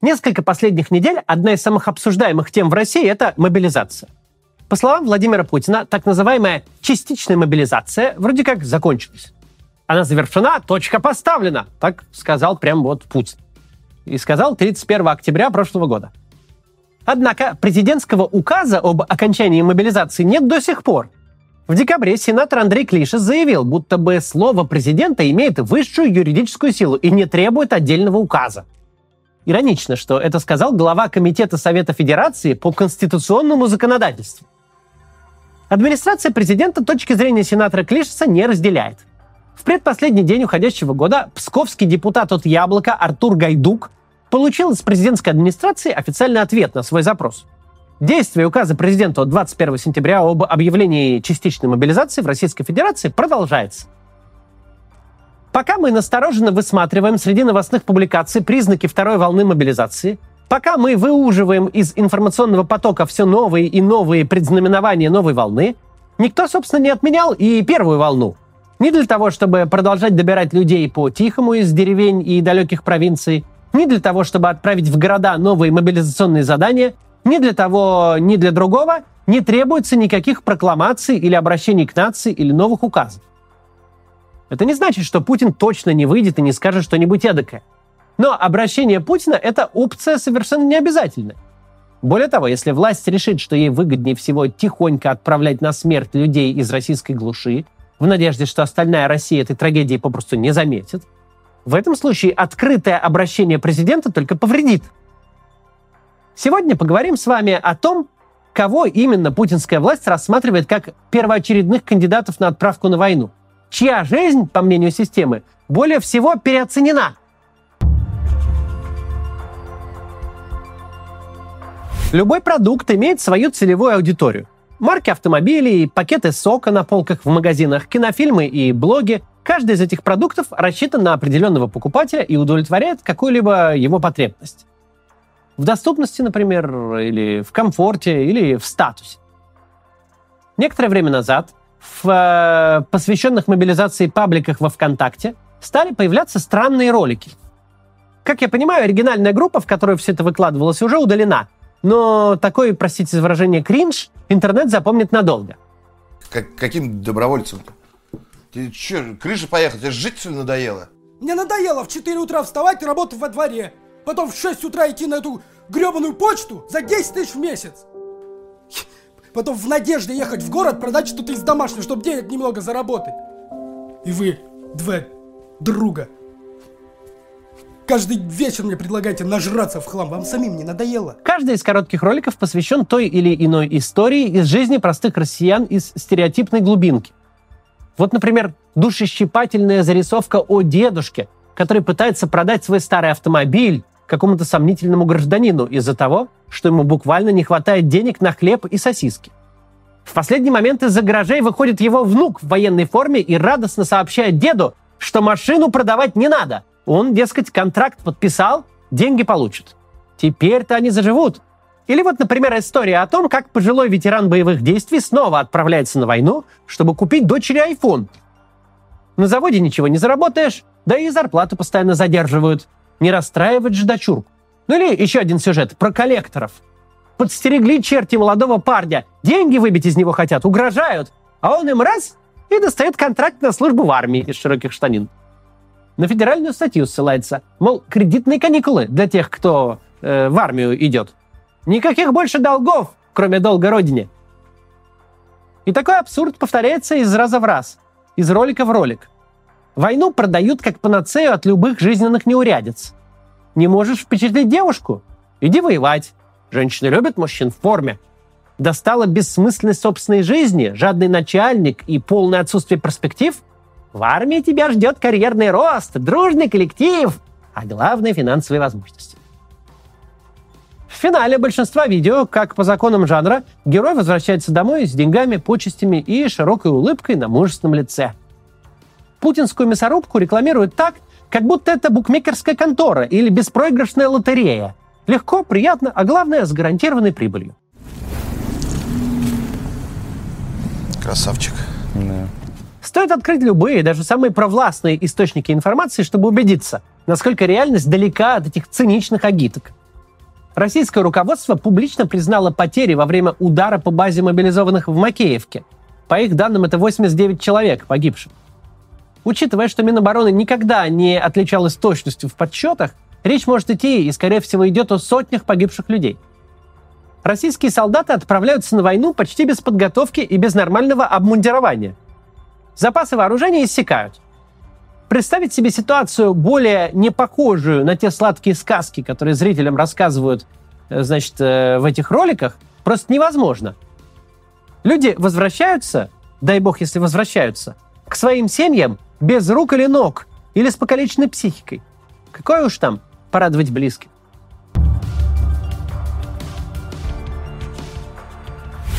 Несколько последних недель одна из самых обсуждаемых тем в России – это мобилизация. По словам Владимира Путина, так называемая частичная мобилизация вроде как закончилась. Она завершена, точка поставлена. Так сказал прям вот Путин. И сказал 31 октября прошлого года. Однако президентского указа об окончании мобилизации нет до сих пор. В декабре сенатор Андрей Клишес заявил, будто бы слово президента имеет высшую юридическую силу и не требует отдельного указа. Иронично, что это сказал глава Комитета Совета Федерации по конституционному законодательству. Администрация президента точки зрения сенатора Клишеса не разделяет. В предпоследний день уходящего года псковский депутат от «Яблока» Артур Гайдук получил из президентской администрации официальный ответ на свой запрос. Действие указа президента от 21 сентября об объявлении частичной мобилизации в Российской Федерации продолжается. Пока мы настороженно высматриваем среди новостных публикаций признаки второй волны мобилизации, пока мы выуживаем из информационного потока все новые и новые предзнаменования новой волны, никто, собственно, не отменял и первую волну. Не для того, чтобы продолжать добирать людей по-тихому из деревень и далеких провинций, не для того, чтобы отправить в города новые мобилизационные задания, ни для того, ни для другого не требуется никаких прокламаций или обращений к нации или новых указов. Это не значит, что Путин точно не выйдет и не скажет что-нибудь эдакое. Но обращение Путина – это опция совершенно необязательная. Более того, если власть решит, что ей выгоднее всего тихонько отправлять на смерть людей из российской глуши, в надежде, что остальная Россия этой трагедии попросту не заметит, в этом случае открытое обращение президента только повредит. Сегодня поговорим с вами о том, кого именно путинская власть рассматривает как первоочередных кандидатов на отправку на войну, чья жизнь, по мнению системы, более всего переоценена. Любой продукт имеет свою целевую аудиторию. Марки автомобилей, пакеты сока на полках в магазинах, кинофильмы и блоги – Каждый из этих продуктов рассчитан на определенного покупателя и удовлетворяет какую-либо его потребность. В доступности, например, или в комфорте, или в статусе. Некоторое время назад в э, посвященных мобилизации пабликах во ВКонтакте стали появляться странные ролики. Как я понимаю, оригинальная группа, в которую все это выкладывалось, уже удалена. Но такой, простите за выражение, кринж интернет запомнит надолго. Как, каким добровольцем-то? Ты что, крыша поехала? Тебе жить все надоело? Мне надоело в 4 утра вставать и работать во дворе. Потом в 6 утра идти на эту гребаную почту за 10 тысяч в месяц. Потом в надежде ехать в город, продать что-то из домашнего, чтобы денег немного заработать. И вы, два друга, Каждый вечер мне предлагаете нажраться в хлам. Вам самим не надоело? Каждый из коротких роликов посвящен той или иной истории из жизни простых россиян из стереотипной глубинки. Вот, например, душещипательная зарисовка о дедушке, который пытается продать свой старый автомобиль какому-то сомнительному гражданину из-за того, что ему буквально не хватает денег на хлеб и сосиски. В последний момент из-за гаражей выходит его внук в военной форме и радостно сообщает деду, что машину продавать не надо. Он, дескать, контракт подписал, деньги получит. Теперь-то они заживут. Или вот, например, история о том, как пожилой ветеран боевых действий снова отправляется на войну, чтобы купить дочери iPhone. На заводе ничего не заработаешь, да и зарплату постоянно задерживают. Не расстраивать же дочурку. Ну или еще один сюжет про коллекторов. Подстерегли черти молодого парня, деньги выбить из него хотят, угрожают, а он им раз и достает контракт на службу в армии из широких штанин. На федеральную статью ссылается, мол, кредитные каникулы для тех, кто э, в армию идет. Никаких больше долгов, кроме долга Родине. И такой абсурд повторяется из раза в раз, из ролика в ролик. Войну продают как панацею от любых жизненных неурядиц. Не можешь впечатлить девушку? Иди воевать. Женщины любят мужчин в форме. Достала бессмысленность собственной жизни, жадный начальник и полное отсутствие перспектив? В армии тебя ждет карьерный рост, дружный коллектив, а главное – финансовые возможности. В финале большинства видео, как по законам жанра, герой возвращается домой с деньгами, почестями и широкой улыбкой на мужественном лице. Путинскую мясорубку рекламируют так, как будто это букмекерская контора или беспроигрышная лотерея. Легко, приятно, а главное, с гарантированной прибылью. Красавчик. Да. Стоит открыть любые, даже самые провластные источники информации, чтобы убедиться, насколько реальность далека от этих циничных агиток. Российское руководство публично признало потери во время удара по базе мобилизованных в Макеевке. По их данным, это 89 человек погибших. Учитывая, что Минобороны никогда не отличалась точностью в подсчетах, речь может идти и, скорее всего, идет о сотнях погибших людей. Российские солдаты отправляются на войну почти без подготовки и без нормального обмундирования. Запасы вооружения иссякают. Представить себе ситуацию более не похожую на те сладкие сказки, которые зрителям рассказывают э, значит, э, в этих роликах, просто невозможно. Люди возвращаются, дай бог, если возвращаются, к своим семьям без рук или ног, или с покалеченной психикой. Какое уж там порадовать близких.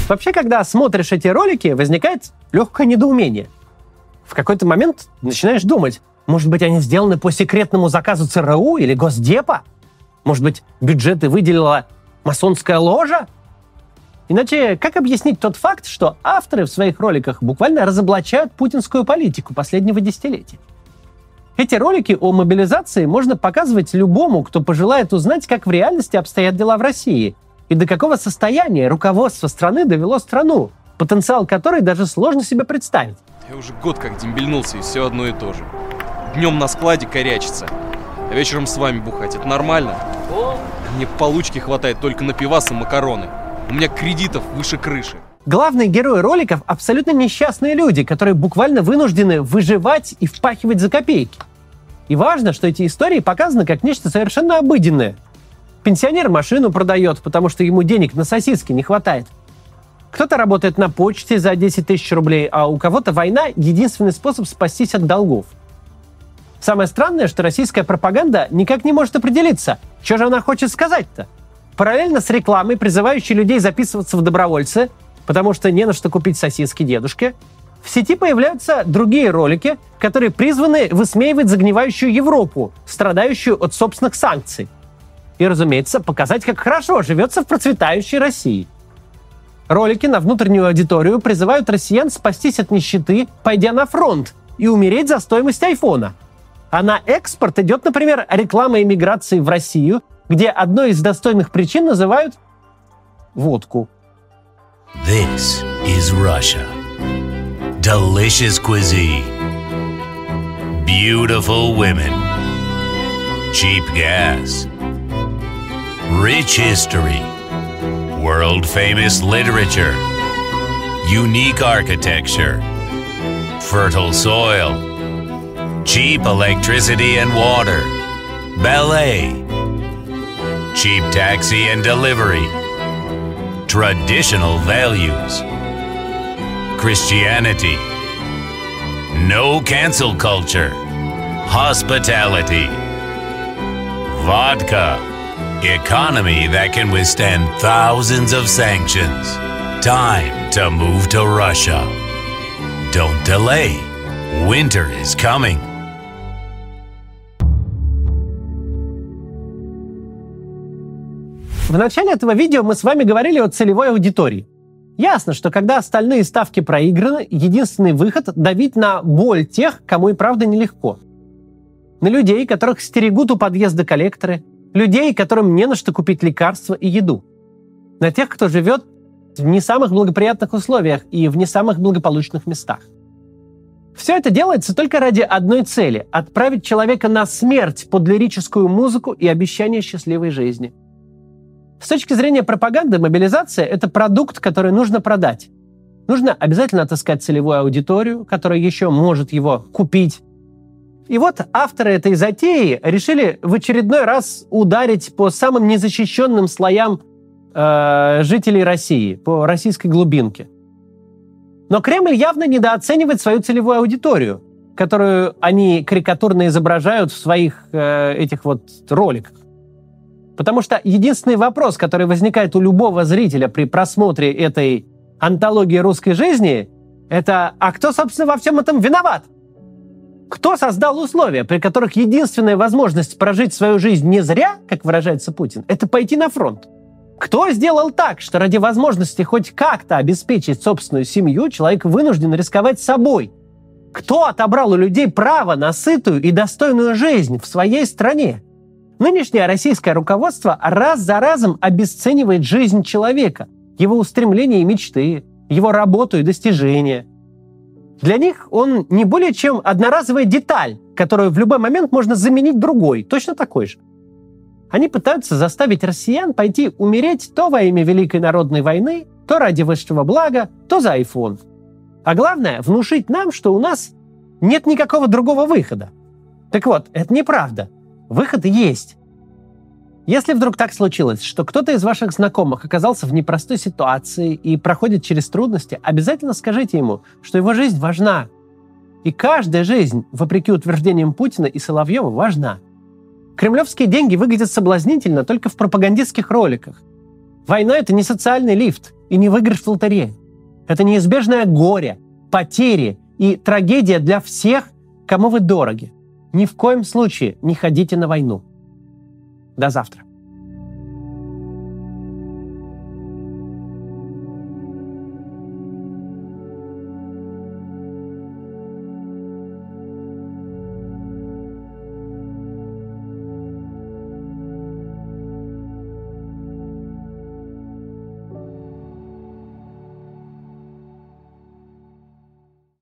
Вообще, когда смотришь эти ролики, возникает легкое недоумение. В какой-то момент начинаешь думать, может быть, они сделаны по секретному заказу ЦРУ или Госдепа? Может быть, бюджеты выделила масонская ложа? Иначе как объяснить тот факт, что авторы в своих роликах буквально разоблачают путинскую политику последнего десятилетия? Эти ролики о мобилизации можно показывать любому, кто пожелает узнать, как в реальности обстоят дела в России и до какого состояния руководство страны довело страну, потенциал которой даже сложно себе представить. Я уже год как дембельнулся, и все одно и то же. Днем на складе корячится, а вечером с вами бухать. Это нормально? Мне получки хватает только на пивас и макароны. У меня кредитов выше крыши. Главные герои роликов абсолютно несчастные люди, которые буквально вынуждены выживать и впахивать за копейки. И важно, что эти истории показаны как нечто совершенно обыденное. Пенсионер машину продает, потому что ему денег на сосиски не хватает. Кто-то работает на почте за 10 тысяч рублей, а у кого-то война – единственный способ спастись от долгов. Самое странное, что российская пропаганда никак не может определиться, что же она хочет сказать-то – Параллельно с рекламой, призывающей людей записываться в добровольцы, потому что не на что купить сосиски дедушке, в сети появляются другие ролики, которые призваны высмеивать загнивающую Европу, страдающую от собственных санкций. И, разумеется, показать, как хорошо живется в процветающей России. Ролики на внутреннюю аудиторию призывают россиян спастись от нищеты, пойдя на фронт и умереть за стоимость айфона. А на экспорт идет, например, реклама иммиграции в Россию где одной из достойных причин называют водку. This is Russia. Delicious cuisine. Beautiful women. Cheap gas. Rich history. World famous literature. Unique architecture. Fertile soil. Cheap electricity and water. Ballet cheap taxi and delivery, traditional values, Christianity, no cancel culture, hospitality, vodka, economy that can withstand thousands of sanctions. Time to move to Russia. Don't delay. Winter is coming. В начале этого видео мы с вами говорили о целевой аудитории. Ясно, что когда остальные ставки проиграны, единственный выход – давить на боль тех, кому и правда нелегко. На людей, которых стерегут у подъезда коллекторы, людей, которым не на что купить лекарства и еду. На тех, кто живет в не самых благоприятных условиях и в не самых благополучных местах. Все это делается только ради одной цели – отправить человека на смерть под лирическую музыку и обещание счастливой жизни – с точки зрения пропаганды, мобилизация – это продукт, который нужно продать. Нужно обязательно отыскать целевую аудиторию, которая еще может его купить. И вот авторы этой затеи решили в очередной раз ударить по самым незащищенным слоям э, жителей России, по российской глубинке. Но Кремль явно недооценивает свою целевую аудиторию, которую они карикатурно изображают в своих э, этих вот роликах. Потому что единственный вопрос, который возникает у любого зрителя при просмотре этой антологии русской жизни, это «А кто, собственно, во всем этом виноват?» Кто создал условия, при которых единственная возможность прожить свою жизнь не зря, как выражается Путин, это пойти на фронт? Кто сделал так, что ради возможности хоть как-то обеспечить собственную семью человек вынужден рисковать собой? Кто отобрал у людей право на сытую и достойную жизнь в своей стране? Нынешнее российское руководство раз за разом обесценивает жизнь человека, его устремления и мечты, его работу и достижения. Для них он не более чем одноразовая деталь, которую в любой момент можно заменить другой, точно такой же. Они пытаются заставить россиян пойти умереть то во имя Великой народной войны, то ради высшего блага, то за iPhone. А главное, внушить нам, что у нас нет никакого другого выхода. Так вот, это неправда. Выход есть. Если вдруг так случилось, что кто-то из ваших знакомых оказался в непростой ситуации и проходит через трудности, обязательно скажите ему, что его жизнь важна. И каждая жизнь, вопреки утверждениям Путина и Соловьева, важна. Кремлевские деньги выглядят соблазнительно только в пропагандистских роликах. Война — это не социальный лифт и не выигрыш в лотерее. Это неизбежное горе, потери и трагедия для всех, кому вы дороги. Ни в коем случае не ходите на войну. До завтра.